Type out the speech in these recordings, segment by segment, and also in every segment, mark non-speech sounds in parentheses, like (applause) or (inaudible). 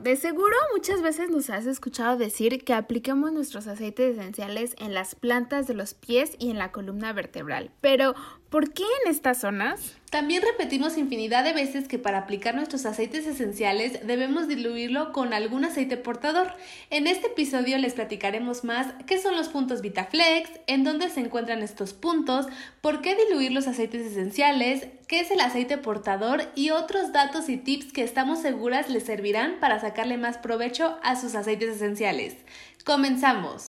De seguro muchas veces nos has escuchado decir que apliquemos nuestros aceites esenciales en las plantas de los pies y en la columna vertebral, pero ¿por qué en estas zonas? También repetimos infinidad de veces que para aplicar nuestros aceites esenciales debemos diluirlo con algún aceite portador. En este episodio les platicaremos más qué son los puntos Vitaflex, en dónde se encuentran estos puntos, por qué diluir los aceites esenciales, qué es el aceite portador y otros datos y tips que estamos seguras les servirán para sacarle más provecho a sus aceites esenciales. Comenzamos.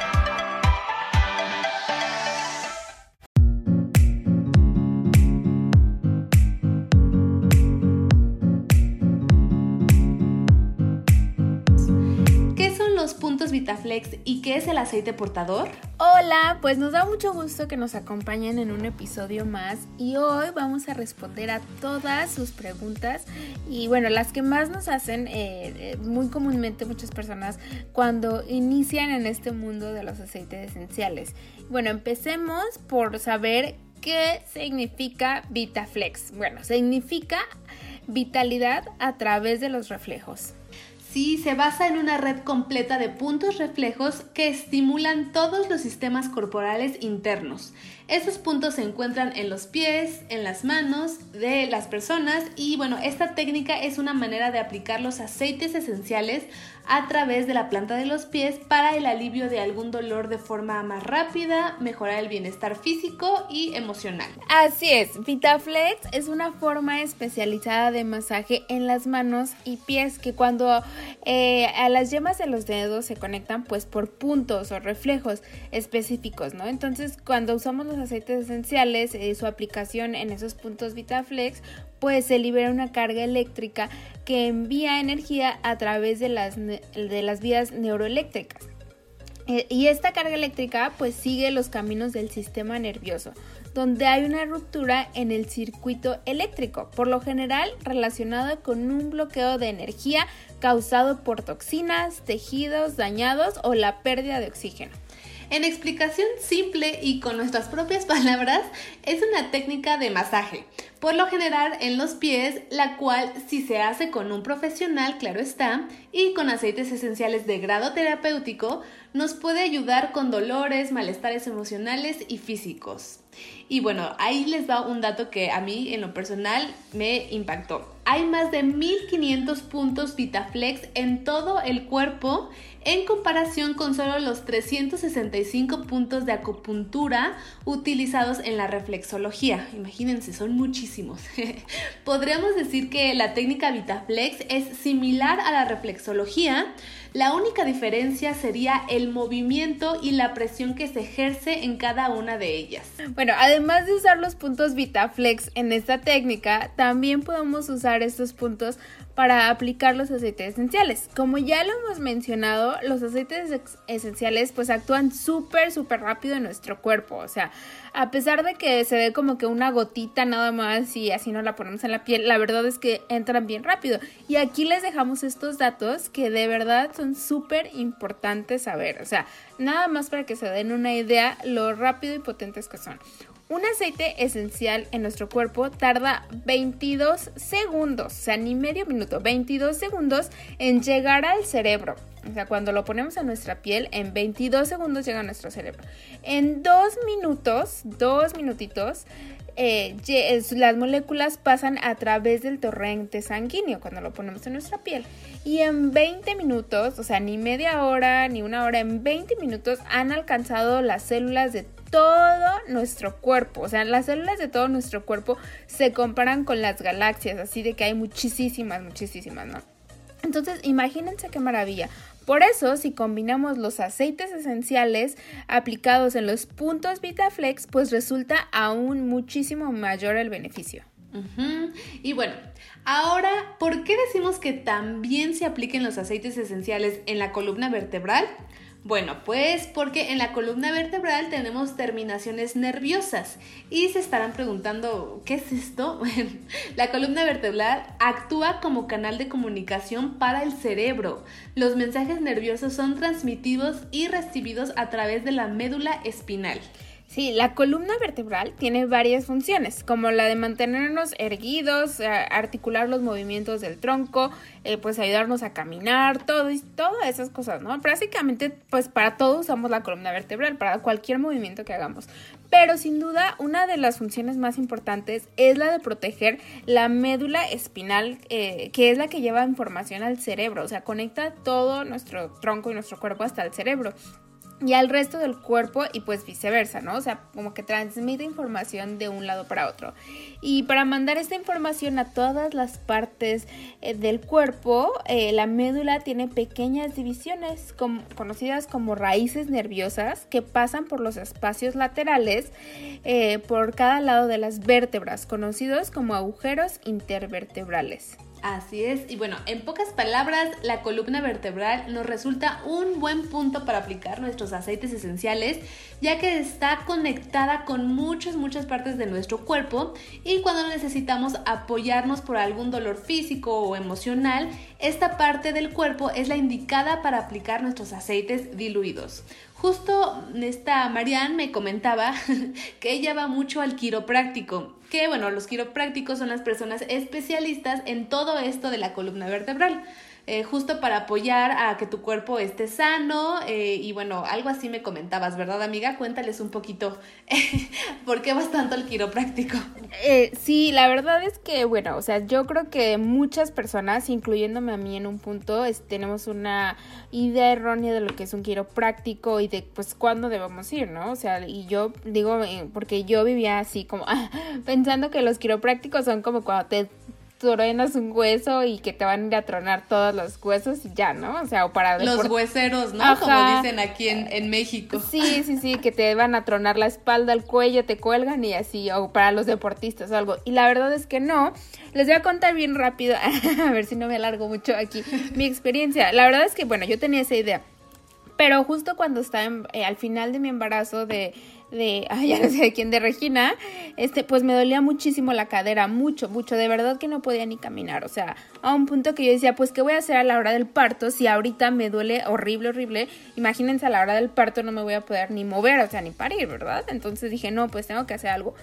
Vitaflex y qué es el aceite portador? Hola, pues nos da mucho gusto que nos acompañen en un episodio más y hoy vamos a responder a todas sus preguntas y bueno, las que más nos hacen eh, eh, muy comúnmente muchas personas cuando inician en este mundo de los aceites esenciales. Bueno, empecemos por saber qué significa Vitaflex. Bueno, significa vitalidad a través de los reflejos. Sí, se basa en una red completa de puntos reflejos que estimulan todos los sistemas corporales internos. Esos puntos se encuentran en los pies, en las manos de las personas y bueno, esta técnica es una manera de aplicar los aceites esenciales a través de la planta de los pies para el alivio de algún dolor de forma más rápida, mejorar el bienestar físico y emocional. Así es, VitaFlex es una forma especializada de masaje en las manos y pies que cuando eh, a las yemas de los dedos se conectan pues por puntos o reflejos específicos, ¿no? Entonces cuando usamos los aceites esenciales, eh, su aplicación en esos puntos VitaFlex, pues se libera una carga eléctrica que envía energía a través de las, de las vías neuroeléctricas. Eh, y esta carga eléctrica pues sigue los caminos del sistema nervioso, donde hay una ruptura en el circuito eléctrico, por lo general relacionado con un bloqueo de energía causado por toxinas, tejidos dañados o la pérdida de oxígeno. En explicación simple y con nuestras propias (laughs) palabras, es una técnica de masaje, por lo general en los pies, la cual si se hace con un profesional, claro está, y con aceites esenciales de grado terapéutico, nos puede ayudar con dolores, malestares emocionales y físicos. Y bueno, ahí les va un dato que a mí en lo personal me impactó. Hay más de 1500 puntos Vitaflex en todo el cuerpo en comparación con solo los 365 puntos de acupuntura utilizados en la reflexología. Imagínense, son muchísimos. (laughs) Podríamos decir que la técnica Vitaflex es similar a la reflexología, la única diferencia sería el movimiento y la presión que se ejerce en cada una de ellas. Bueno, además de usar los puntos VitaFlex en esta técnica, también podemos usar estos puntos para aplicar los aceites esenciales. Como ya lo hemos mencionado, los aceites esenciales pues actúan súper, súper rápido en nuestro cuerpo. O sea, a pesar de que se ve como que una gotita nada más y así no la ponemos en la piel, la verdad es que entran bien rápido. Y aquí les dejamos estos datos que de verdad son súper importantes saber. O sea, nada más para que se den una idea lo rápido y potentes que son. Un aceite esencial en nuestro cuerpo tarda 22 segundos, o sea, ni medio minuto, 22 segundos en llegar al cerebro. O sea, cuando lo ponemos en nuestra piel, en 22 segundos llega a nuestro cerebro. En dos minutos, dos minutitos, eh, las moléculas pasan a través del torrente sanguíneo cuando lo ponemos en nuestra piel. Y en 20 minutos, o sea, ni media hora, ni una hora, en 20 minutos han alcanzado las células de todo nuestro cuerpo. O sea, las células de todo nuestro cuerpo se comparan con las galaxias, así de que hay muchísimas, muchísimas, ¿no? Entonces, imagínense qué maravilla. Por eso, si combinamos los aceites esenciales aplicados en los puntos VitaFlex, pues resulta aún muchísimo mayor el beneficio. Y bueno, ahora, ¿por qué decimos que también se apliquen los aceites esenciales en la columna vertebral? Bueno, pues porque en la columna vertebral tenemos terminaciones nerviosas y se estarán preguntando, ¿qué es esto? (laughs) La columna vertebral actúa como canal de comunicación para el cerebro. Los mensajes nerviosos son transmitidos y recibidos a través de la médula espinal. Sí, la columna vertebral tiene varias funciones, como la de mantenernos erguidos, eh, articular los movimientos del tronco, eh, pues ayudarnos a caminar, todo, todas esas cosas, ¿no? Básicamente, pues para todo usamos la columna vertebral, para cualquier movimiento que hagamos. Pero sin duda, una de las funciones más importantes es la de proteger la médula espinal, eh, que es la que lleva información al cerebro, o sea, conecta todo nuestro tronco y nuestro cuerpo hasta el cerebro y al resto del cuerpo y pues viceversa, ¿no? O sea, como que transmite información de un lado para otro. Y para mandar esta información a todas las partes eh, del cuerpo, eh, la médula tiene pequeñas divisiones conocidas como raíces nerviosas que pasan por los espacios laterales eh, por cada lado de las vértebras, conocidos como agujeros intervertebrales. Así es, y bueno, en pocas palabras, la columna vertebral nos resulta un buen punto para aplicar nuestros aceites esenciales, ya que está conectada con muchas, muchas partes de nuestro cuerpo y cuando necesitamos apoyarnos por algún dolor físico o emocional, esta parte del cuerpo es la indicada para aplicar nuestros aceites diluidos. Justo esta Marianne me comentaba (laughs) que ella va mucho al quiropráctico, que bueno, los quiroprácticos son las personas especialistas en todo esto de la columna vertebral. Eh, justo para apoyar a que tu cuerpo esté sano eh, y bueno, algo así me comentabas, ¿verdad amiga? Cuéntales un poquito (laughs) por qué vas tanto al quiropráctico. Eh, sí, la verdad es que bueno, o sea, yo creo que muchas personas, incluyéndome a mí en un punto, tenemos una idea errónea de lo que es un quiropráctico y de pues cuándo debemos ir, ¿no? O sea, y yo digo, porque yo vivía así como (laughs) pensando que los quiroprácticos son como cuando te truenas un hueso y que te van a ir a tronar todos los huesos y ya, ¿no? O sea, o para... Los hueseros, ¿no? Como dicen aquí en, México. Sí, sí, sí, que te van a tronar la espalda, el cuello, te cuelgan y así, o para los deportistas o algo. Y la verdad es que no. Les voy a contar bien rápido, (laughs) a ver si no me alargo mucho aquí, mi experiencia. La verdad es que, bueno, yo tenía esa idea. Pero justo cuando estaba eh, al final de mi embarazo de de, ay, ya no sé de quién, de Regina, este, pues me dolía muchísimo la cadera, mucho, mucho, de verdad que no podía ni caminar, o sea, a un punto que yo decía, pues, ¿qué voy a hacer a la hora del parto si ahorita me duele horrible, horrible? Imagínense, a la hora del parto no me voy a poder ni mover, o sea, ni parir, ¿verdad? Entonces dije, no, pues tengo que hacer algo.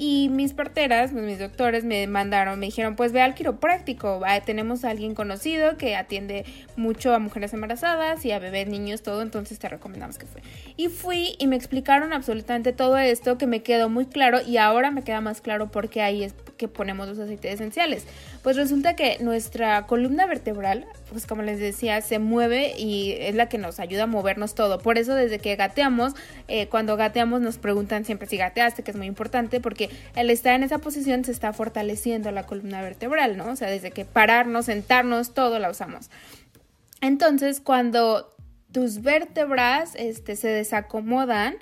Y mis parteras, pues, mis doctores me mandaron, me dijeron, pues ve al quiropráctico, tenemos a alguien conocido que atiende mucho a mujeres embarazadas y a bebés, niños, todo, entonces te recomendamos que fue. Y fui y me explicaron absolutamente todo esto que me quedó muy claro y ahora me queda más claro por qué ahí que ponemos los aceites esenciales. Pues resulta que nuestra columna vertebral, pues como les decía, se mueve y es la que nos ayuda a movernos todo. Por eso desde que gateamos, eh, cuando gateamos nos preguntan siempre si gateaste, que es muy importante, porque el estar en esa posición se está fortaleciendo la columna vertebral, ¿no? O sea, desde que pararnos, sentarnos, todo la usamos. Entonces, cuando tus vértebras este, se desacomodan,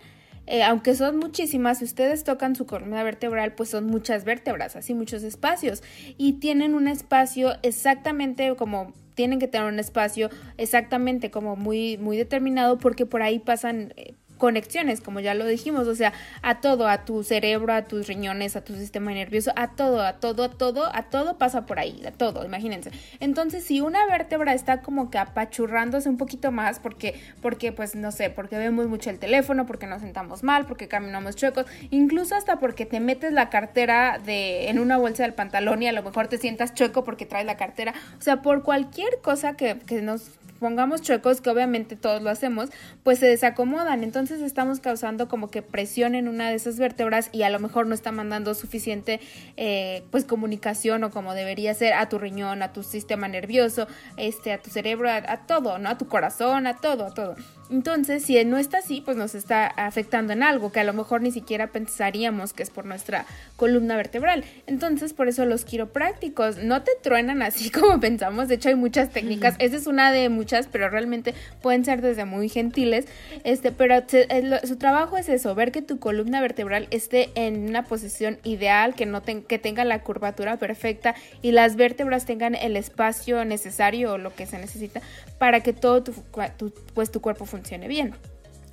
eh, aunque son muchísimas, si ustedes tocan su columna vertebral, pues son muchas vértebras, así muchos espacios. Y tienen un espacio exactamente como tienen que tener un espacio exactamente como muy, muy determinado porque por ahí pasan eh, conexiones, como ya lo dijimos, o sea, a todo, a tu cerebro, a tus riñones, a tu sistema nervioso, a todo, a todo, a todo, a todo pasa por ahí, a todo, imagínense. Entonces, si una vértebra está como que apachurrándose un poquito más, porque, porque, pues, no sé, porque vemos mucho el teléfono, porque nos sentamos mal, porque caminamos chuecos, incluso hasta porque te metes la cartera de, en una bolsa del pantalón y a lo mejor te sientas chueco porque traes la cartera, o sea, por cualquier cosa que, que nos pongamos chuecos, que obviamente todos lo hacemos, pues se desacomodan. Entonces estamos causando como que presión en una de esas vértebras y a lo mejor no está mandando suficiente eh, pues comunicación o como debería ser a tu riñón, a tu sistema nervioso, este, a tu cerebro, a, todo, ¿no? A tu corazón, a todo, a todo. Entonces, si no está así, pues nos está afectando en algo que a lo mejor ni siquiera pensaríamos que es por nuestra columna vertebral. Entonces, por eso los quiroprácticos no te truenan así (laughs) como pensamos. De hecho, hay muchas técnicas. Esa es una de muchas, pero realmente pueden ser desde muy gentiles. Este, pero su trabajo es eso, ver que tu columna vertebral esté en una posición ideal, que no que tenga la curvatura perfecta y las vértebras tengan el espacio necesario o lo que se necesita para que todo tu, pues, tu cuerpo funcione bien.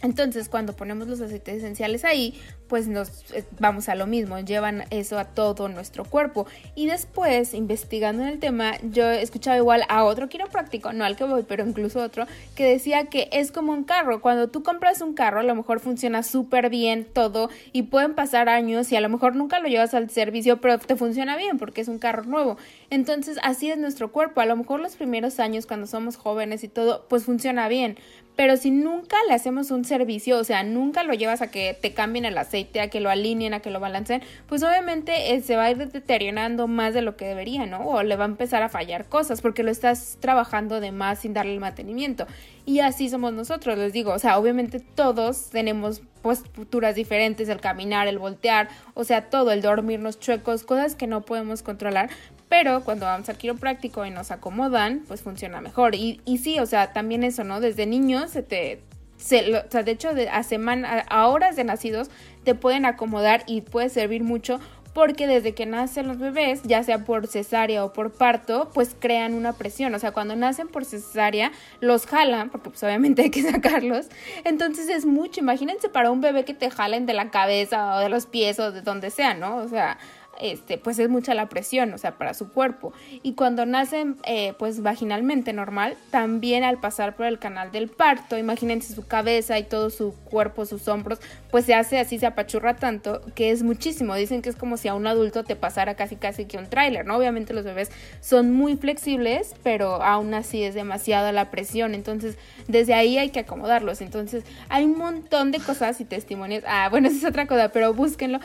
Entonces, cuando ponemos los aceites esenciales ahí, pues nos eh, vamos a lo mismo, llevan eso a todo nuestro cuerpo. Y después, investigando en el tema, yo he escuchado igual a otro quiropráctico, no al que voy, pero incluso otro, que decía que es como un carro. Cuando tú compras un carro, a lo mejor funciona súper bien todo y pueden pasar años y a lo mejor nunca lo llevas al servicio, pero te funciona bien porque es un carro nuevo. Entonces, así es nuestro cuerpo. A lo mejor los primeros años, cuando somos jóvenes y todo, pues funciona bien. Pero si nunca le hacemos un servicio, o sea, nunca lo llevas a que te cambien el aceite, a que lo alineen, a que lo balanceen, pues obviamente eh, se va a ir deteriorando más de lo que debería, ¿no? O le va a empezar a fallar cosas porque lo estás trabajando de más sin darle el mantenimiento. Y así somos nosotros, les digo, o sea, obviamente todos tenemos posturas diferentes, el caminar, el voltear, o sea, todo, el dormirnos chuecos, cosas que no podemos controlar, pero cuando vamos al quiropráctico y nos acomodan, pues funciona mejor. Y, sí, o sea, también eso, ¿no? Desde niños se te... O sea, de hecho, a, semana, a horas de nacidos te pueden acomodar y puede servir mucho porque desde que nacen los bebés, ya sea por cesárea o por parto, pues crean una presión. O sea, cuando nacen por cesárea, los jalan, porque pues obviamente hay que (laughs) sacarlos. Entonces es mucho. Imagínense para un bebé que te jalen de la cabeza o de los pies o de donde sea, ¿no? O sea, este, pues es mucha la presión, o sea, para su cuerpo. Y cuando nacen, eh, pues vaginalmente normal, también al pasar por el canal del parto, imagínense su cabeza y todo su cuerpo, sus hombros, pues se hace así, se apachurra tanto, que es muchísimo. Dicen que es como si a un adulto te pasara casi casi que un tráiler, ¿no? Obviamente los bebés son muy flexibles, pero aún así es demasiada la presión. Entonces, desde ahí hay que acomodarlos. Entonces, hay un montón de cosas y testimonios. Ah, bueno, (laughs) esa es otra cosa, pero búsquenlo.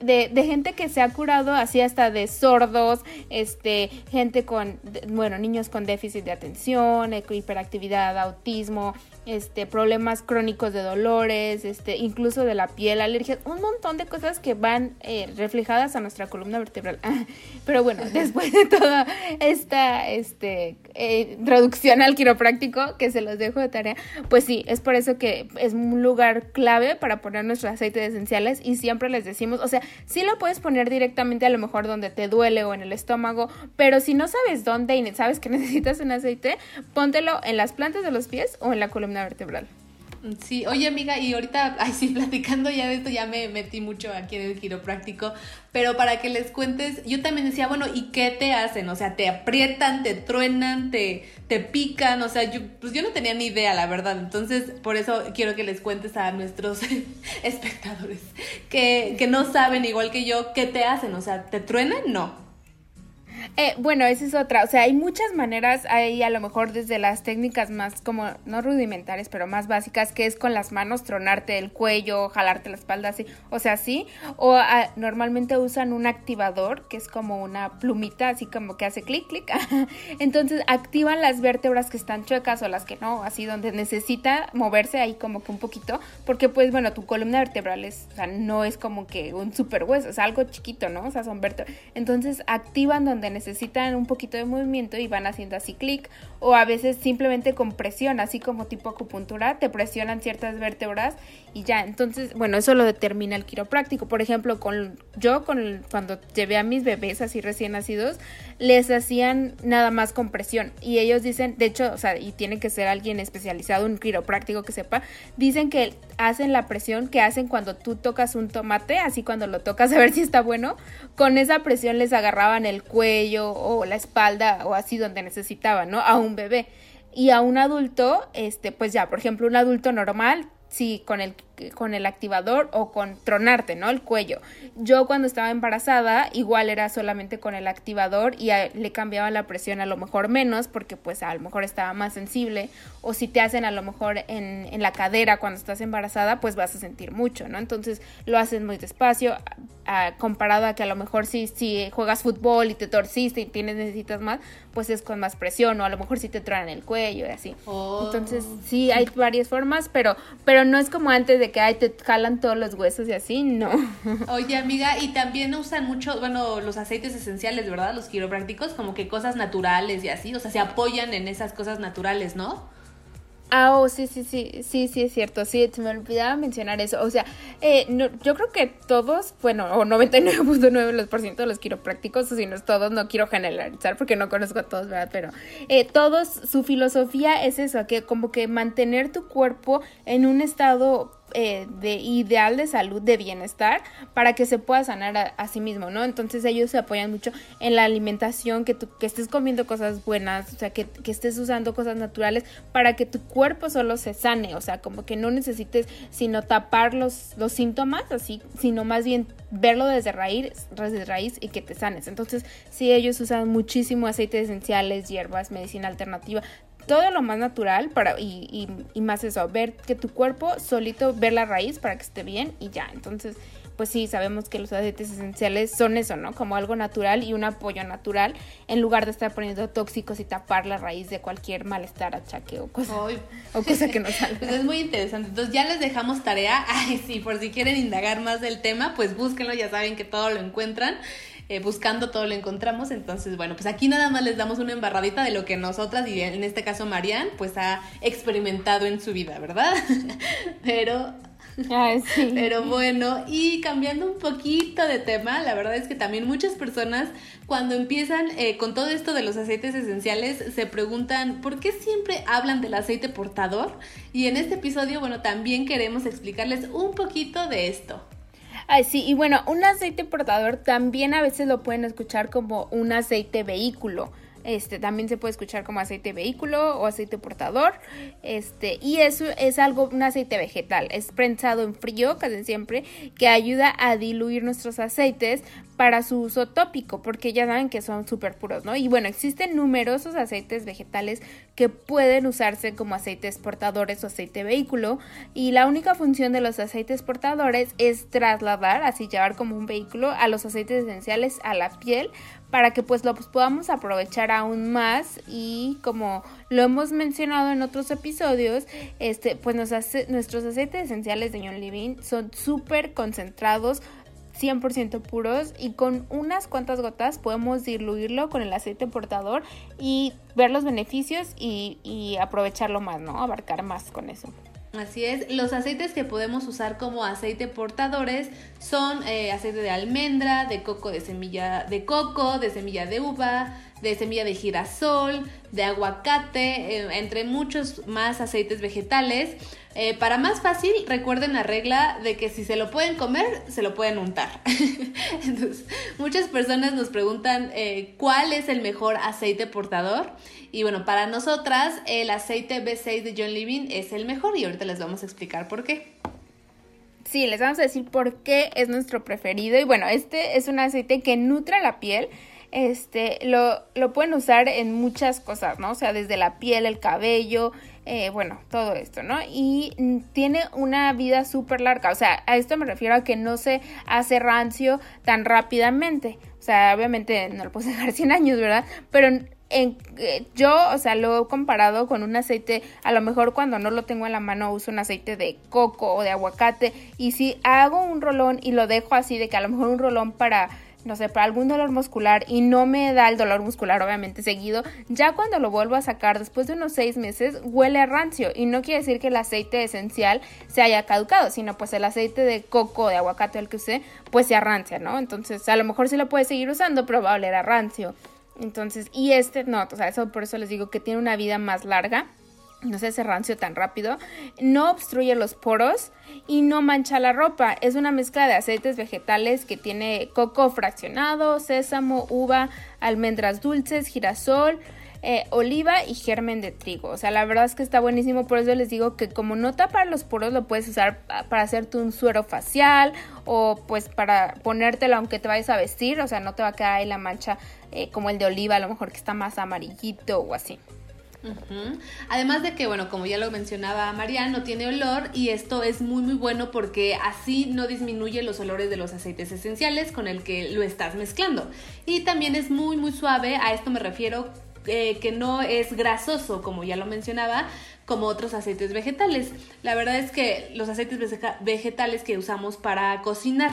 De, de gente que se ha curado así hasta de sordos, este, gente con, bueno, niños con déficit de atención, hiperactividad, autismo, este, problemas crónicos de dolores, este, incluso de la piel, alergias, un montón de cosas que van eh, reflejadas a nuestra columna vertebral. (laughs) Pero bueno, después de toda esta este, eh, al quiropráctico, que se los dejo de tarea, pues sí, es por eso que es un lugar clave para poner nuestros aceites esenciales y siempre les decimos, o sea, sí lo puedes poner directamente a lo mejor donde te duele o en el estómago, pero si no sabes dónde y sabes que (laughs) necesitas un aceite, póntelo en las plantas de los pies o en la columna vertebral. Sí, oye amiga, y ahorita, ay sí, (laughs) platicando ya de esto, ya me metí mucho aquí en el quiropráctico, pero para que les cuentes, yo también decía, bueno, ¿y qué te hacen? O sea, te aprietan, te truenan, te, te pican, o sea, yo, pues yo no tenía ni idea, la verdad, entonces por eso quiero que les cuentes a nuestros (laughs) espectadores que, que no saben, igual que yo, ¿qué te hacen? O sea, ¿te truenan? No. Eh, bueno, esa es otra. O sea, hay muchas maneras, hay a lo mejor desde las técnicas más como, no rudimentarias, pero más básicas, que es con las manos tronarte el cuello, jalarte la espalda así, o sea, sí. O ah, normalmente usan un activador, que es como una plumita, así como que hace clic, clic. (laughs) Entonces activan las vértebras que están chuecas o las que no, así donde necesita moverse ahí como que un poquito, porque pues bueno, tu columna vertebral es, o sea, no es como que un super hueso, es algo chiquito, ¿no? O sea, son vértebras. Entonces activan donde necesitan un poquito de movimiento y van haciendo así clic o a veces simplemente con presión, así como tipo acupuntura, te presionan ciertas vértebras y ya, entonces, bueno, eso lo determina el quiropráctico. Por ejemplo, con yo con cuando llevé a mis bebés así recién nacidos, les hacían nada más con presión y ellos dicen, de hecho, o sea, y tiene que ser alguien especializado, un quiropráctico que sepa, dicen que hacen la presión que hacen cuando tú tocas un tomate, así cuando lo tocas (laughs) a ver si está bueno, con esa presión les agarraban el cuello o la espalda o así donde necesitaban, ¿no? A un bebé. Y a un adulto, este, pues ya, por ejemplo, un adulto normal, si con el con el activador o con tronarte, ¿no? El cuello. Yo cuando estaba embarazada igual era solamente con el activador y le cambiaba la presión a lo mejor menos porque pues a lo mejor estaba más sensible o si te hacen a lo mejor en, en la cadera cuando estás embarazada pues vas a sentir mucho, ¿no? Entonces lo haces muy despacio comparado a que a lo mejor si, si juegas fútbol y te torciste y tienes necesitas más, pues es con más presión o a lo mejor si te traen el cuello y así. Oh. Entonces sí hay varias formas, pero pero no es como antes de que ay te jalan todos los huesos y así, no. (laughs) Oye, amiga, y también usan mucho, bueno, los aceites esenciales, ¿verdad? Los quiroprácticos, como que cosas naturales y así, o sea, se apoyan en esas cosas naturales, ¿no? Ah, oh, sí, sí, sí, sí, sí, es cierto, sí, se me olvidaba mencionar eso. O sea, eh, no, yo creo que todos, bueno, o 99.9% de los quiroprácticos, o si no es todos, no quiero generalizar porque no conozco a todos, ¿verdad? Pero eh, todos, su filosofía es eso, que como que mantener tu cuerpo en un estado eh, de ideal de salud, de bienestar, para que se pueda sanar a, sí mismo, ¿no? Entonces ellos se apoyan mucho en la alimentación, que, tú, que estés comiendo cosas buenas, o sea, que, que, estés usando cosas naturales para que tu cuerpo solo se sane, o sea, como que no necesites sino tapar los, los síntomas, así, sino más bien verlo desde raíz, raíz y que te sanes. Entonces, sí, ellos usan muchísimo aceites esenciales, hierbas, medicina alternativa, todo lo más natural para y, y, más eso, ver que tu cuerpo solito, ver la raíz para que esté bien y ya. Entonces, pues sí, sabemos que los aceites esenciales son eso, ¿no? Como algo natural y un apoyo natural en lugar de estar poniendo tóxicos y tapar la raíz de cualquier malestar, achaque o cosa, o cosa que nos (laughs) salga. Pues es muy interesante. Entonces ya les dejamos tarea. Ay, sí, por si quieren indagar más del tema, pues búsquenlo, ya saben que todo lo encuentran. Eh, buscando todo lo encontramos. Entonces, bueno, pues aquí nada más les damos una embarradita de lo que nosotras, y en este caso Marianne, pues ha experimentado en su vida, ¿verdad? (laughs) Pero sí. Pero bueno, y cambiando un poquito de tema, la verdad es que también muchas personas cuando empiezan eh, con todo esto de los aceites esenciales se preguntan por qué siempre hablan del aceite portador. Y en este episodio, bueno, también queremos explicarles un poquito de esto. Ay, sí, y bueno, un aceite portador también a veces lo pueden escuchar como un aceite vehículo. Este también se puede escuchar como aceite vehículo o aceite portador. Este, y eso es algo, un aceite vegetal. Es prensado en frío, casi siempre, que ayuda a diluir nuestros aceites para su uso tópico, porque ya saben que son súper puros, ¿no? Y bueno, existen numerosos aceites vegetales que pueden usarse como aceites portadores o aceite vehículo, y la única función de los aceites portadores es trasladar, así llevar como un vehículo a los aceites esenciales a la piel para que pues los podamos aprovechar aún más y como lo hemos mencionado en otros episodios, este pues nos hace, nuestros aceites esenciales de John Living son súper concentrados 100% puros y con unas cuantas gotas podemos diluirlo con el aceite portador y ver los beneficios y, y aprovecharlo más, ¿no? Abarcar más con eso. Así es, los aceites que podemos usar como aceite portadores son eh, aceite de almendra, de coco de semilla de coco, de semilla de uva, de semilla de girasol, de aguacate, eh, entre muchos más aceites vegetales. Eh, para más fácil, recuerden la regla de que si se lo pueden comer, se lo pueden untar. (laughs) Entonces, muchas personas nos preguntan cuál es el mejor aceite portador. Y bueno, para nosotras el aceite B6 de John Living es el mejor y ahorita les vamos a explicar por qué. Sí, les vamos a decir por qué es nuestro preferido. Y bueno, este es un aceite que nutre la piel. Este, lo, lo pueden usar en muchas cosas, ¿no? O sea, desde la piel, el cabello, eh, bueno, todo esto, ¿no? Y tiene una vida súper larga, o sea, a esto me refiero a que no se hace rancio tan rápidamente. O sea, obviamente no lo puedes (laughs) dejar 100 años, ¿verdad? Pero en, eh, yo, o sea, lo he comparado con un aceite, a lo mejor cuando no lo tengo en la mano uso un aceite de coco o de aguacate y si hago un rolón y lo dejo así de que a lo mejor un rolón para no sé, para algún dolor muscular y no me da el dolor muscular obviamente seguido, ya cuando lo vuelvo a sacar después de unos seis meses huele a rancio y no quiere decir que el aceite esencial se haya caducado, sino pues el aceite de coco, de aguacate, el que use, pues se arrancia, ¿no? Entonces a lo mejor sí lo puede seguir usando, pero va a oler a rancio. Entonces, y este no, o sea, eso por eso les digo que tiene una vida más larga. No se hace rancio tan rápido, no obstruye los poros y no mancha la ropa. Es una mezcla de aceites vegetales que tiene coco fraccionado, sésamo, uva, almendras dulces, girasol, eh, oliva y germen de trigo. O sea, la verdad es que está buenísimo, por eso les digo que como no para los poros lo puedes usar para hacerte un suero facial o pues para ponértelo aunque te vayas a vestir, o sea, no te va a quedar ahí la mancha eh, como el de oliva, a lo mejor que está más amarillito o así. Además de que, bueno, como ya lo mencionaba María, no tiene olor y esto es muy muy bueno porque así no disminuye los olores de los aceites esenciales con el que lo estás mezclando. Y también es muy muy suave, a esto me refiero eh, que no es grasoso, como ya lo mencionaba, como otros aceites vegetales. La verdad es que los aceites vegetales que usamos para cocinar,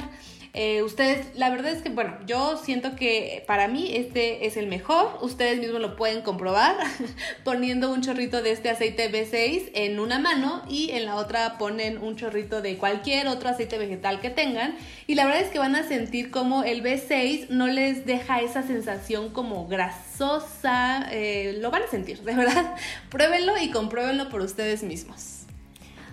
eh, ustedes, la verdad es que, bueno, yo siento que para mí este es el mejor. Ustedes mismos lo pueden comprobar (laughs) poniendo un chorrito de este aceite B6 en una mano y en la otra ponen un chorrito de cualquier otro aceite vegetal que tengan. Y la verdad es que van a sentir como el B6 no les deja esa sensación como grasosa. Eh, lo van a sentir, de verdad. (laughs) Pruébenlo y compruébenlo por ustedes mismos.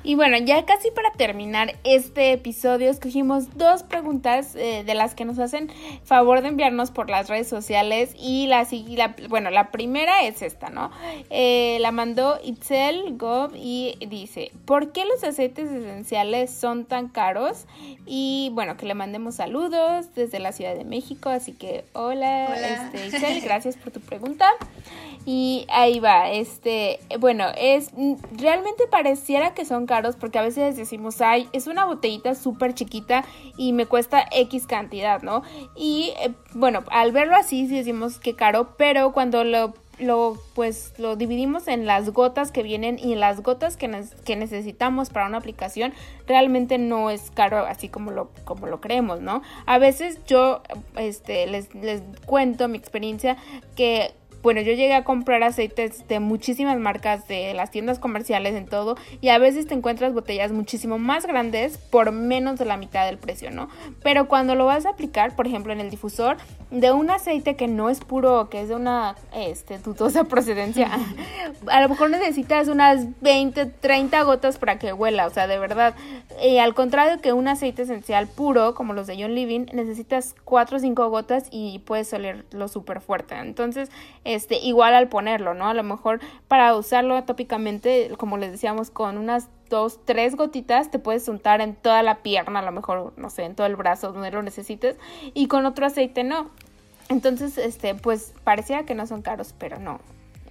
Y bueno, ya casi para terminar este episodio, escogimos dos preguntas eh, de las que nos hacen favor de enviarnos por las redes sociales. Y la, la bueno, la primera es esta, ¿no? Eh, la mandó Itzel Gov y dice: ¿Por qué los aceites esenciales son tan caros? Y bueno, que le mandemos saludos desde la Ciudad de México. Así que, hola, Este, Itzel, gracias por tu pregunta. (laughs) Y ahí va, este, bueno, es realmente pareciera que son caros porque a veces decimos, ay, es una botellita súper chiquita y me cuesta X cantidad, ¿no? Y eh, bueno, al verlo así sí decimos que caro, pero cuando lo lo pues lo dividimos en las gotas que vienen y en las gotas que, que necesitamos para una aplicación realmente no es caro así como lo como lo creemos no a veces yo este les, les cuento mi experiencia que bueno, yo llegué a comprar aceites de muchísimas marcas de las tiendas comerciales en todo y a veces te encuentras botellas muchísimo más grandes por menos de la mitad del precio, ¿no? Pero cuando lo vas a aplicar, por ejemplo, en el difusor de un aceite que no es puro, que es de una este, dudosa procedencia, (laughs) a lo mejor necesitas unas 20, 30 gotas para que huela, o sea, de verdad. Al contrario que un aceite esencial puro, como los de John Living, necesitas 4 o 5 gotas y puedes olerlo súper fuerte. Entonces, este, igual al ponerlo, ¿no? A lo mejor para usarlo atópicamente, como les decíamos, con unas dos, tres gotitas te puedes untar en toda la pierna, a lo mejor, no sé, en todo el brazo donde lo necesites, y con otro aceite no. Entonces, este, pues parecía que no son caros, pero no,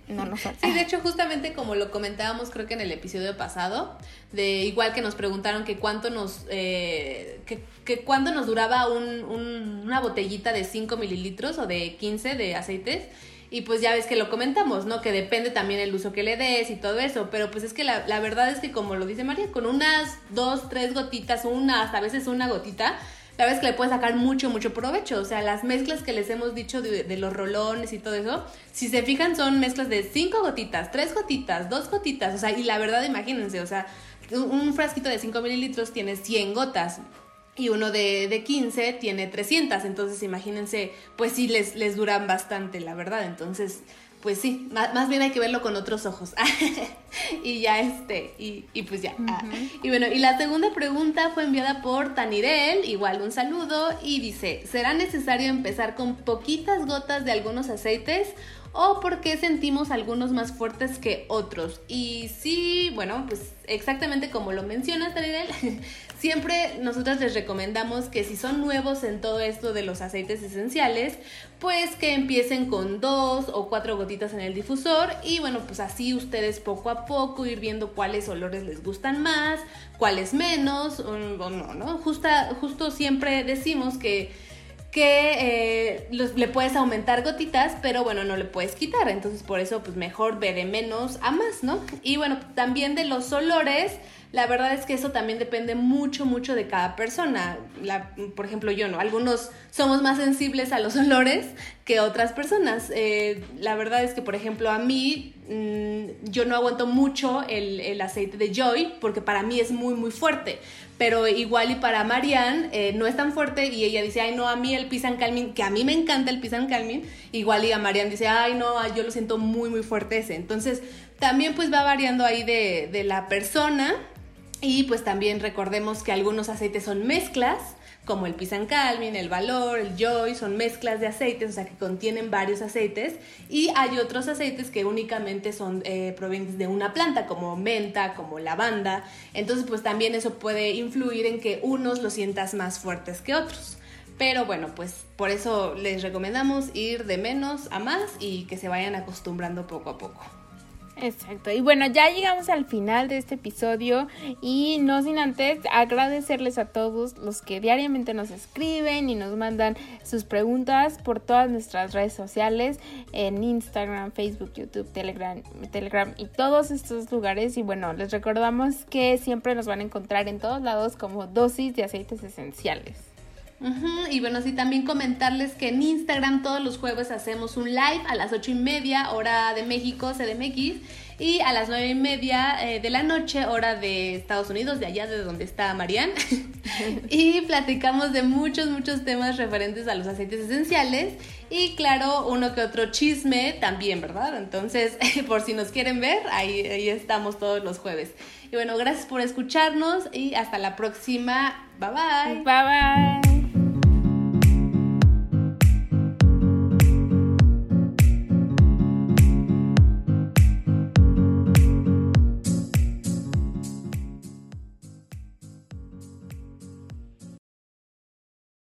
no, no son. Sí, de hecho, justamente como lo comentábamos, creo que en el episodio pasado, de igual que nos preguntaron que cuánto nos, eh, que, que cuánto nos duraba un, una botellita de 5 mililitros o de 15 de aceites. Y pues ya ves que lo comentamos, ¿no? Que depende también el uso que le des y todo eso. Pero pues es que la, verdad es que como lo dice María, con unas dos, tres gotitas, una, hasta a veces una gotita, la verdad es que le puedes sacar mucho, mucho provecho. O sea, las mezclas que les hemos dicho de, los rolones y todo eso, si se fijan son mezclas de cinco gotitas, tres gotitas, dos gotitas. O sea, y la verdad imagínense, o sea, un frasquito de 5 mililitros tiene 100 gotas y uno de, de 15 tiene 300, entonces imagínense, pues sí les, les duran bastante, la verdad, entonces, pues sí, más, bien hay que verlo con otros ojos. (laughs) y ya este, y, y pues ya. Ah. Y bueno, y la segunda pregunta fue enviada por Tanirel, igual un saludo, y dice, ¿será necesario empezar con poquitas gotas de algunos aceites o por qué sentimos algunos más fuertes que otros. Y sí, bueno, pues exactamente como lo mencionas, Tanirel, (laughs) Siempre nosotras les recomendamos que si son nuevos en todo esto de los aceites esenciales, pues que empiecen con dos o cuatro gotitas en el difusor y bueno, pues así ustedes poco a poco ir viendo cuáles olores les gustan más, cuáles menos o, no, ¿no? Justo siempre decimos que que eh, le puedes aumentar gotitas, pero bueno, no le puedes quitar. Entonces, por eso, pues mejor ve de menos a más, ¿no? Y bueno, también de los olores, la verdad es que eso también depende mucho, mucho de cada persona. Por ejemplo, yo no. Algunos somos más sensibles a los (laughs) olores que otras personas. Eh, la verdad es que, por ejemplo, a mí mm, yo no aguanto mucho el, el, aceite de Joy porque para mí es muy, muy fuerte. Pero igual y para Marianne eh, no es tan fuerte y ella dice, ay no, a mí el Pisan Calmin, que a mí me encanta el Pisan Calmin, igual y a Marianne dice, ay no, yo lo siento muy, muy fuerte ese. Entonces, también pues va variando ahí de, de la persona y pues también recordemos que algunos aceites son mezclas como el Pisancalmin, el Valor, el Joy, son mezclas de aceites, o sea, que contienen varios aceites. Y hay otros aceites que únicamente son eh, provenientes de una planta, como menta, como lavanda. Entonces, pues también eso puede influir en que unos los sientas más fuertes que otros. Pero bueno, pues por eso les recomendamos ir de menos a más y que se vayan acostumbrando poco a poco. Exacto. Y bueno, ya llegamos al final de este episodio y no sin antes agradecerles a todos los que diariamente nos escriben y nos mandan sus preguntas por todas nuestras redes sociales en Instagram, Facebook, YouTube, Telegram, Telegram y todos estos lugares. Y bueno, les recordamos que siempre nos van a encontrar en todos lados como dosis de aceites esenciales. Y bueno, sí, también comentarles que en Instagram todos los jueves hacemos un live a las ocho y media, hora de México, CDMX, y a las nueve y media eh, de la noche, hora de Estados Unidos, de allá de donde está Marianne. (laughs) y platicamos de muchos, muchos temas referentes a los aceites esenciales. Y claro, uno que otro chisme también, ¿verdad? Entonces, (laughs) por si nos quieren ver, ahí, ahí estamos todos los jueves. Y bueno, gracias por escucharnos y hasta la próxima. Bye bye. Bye bye.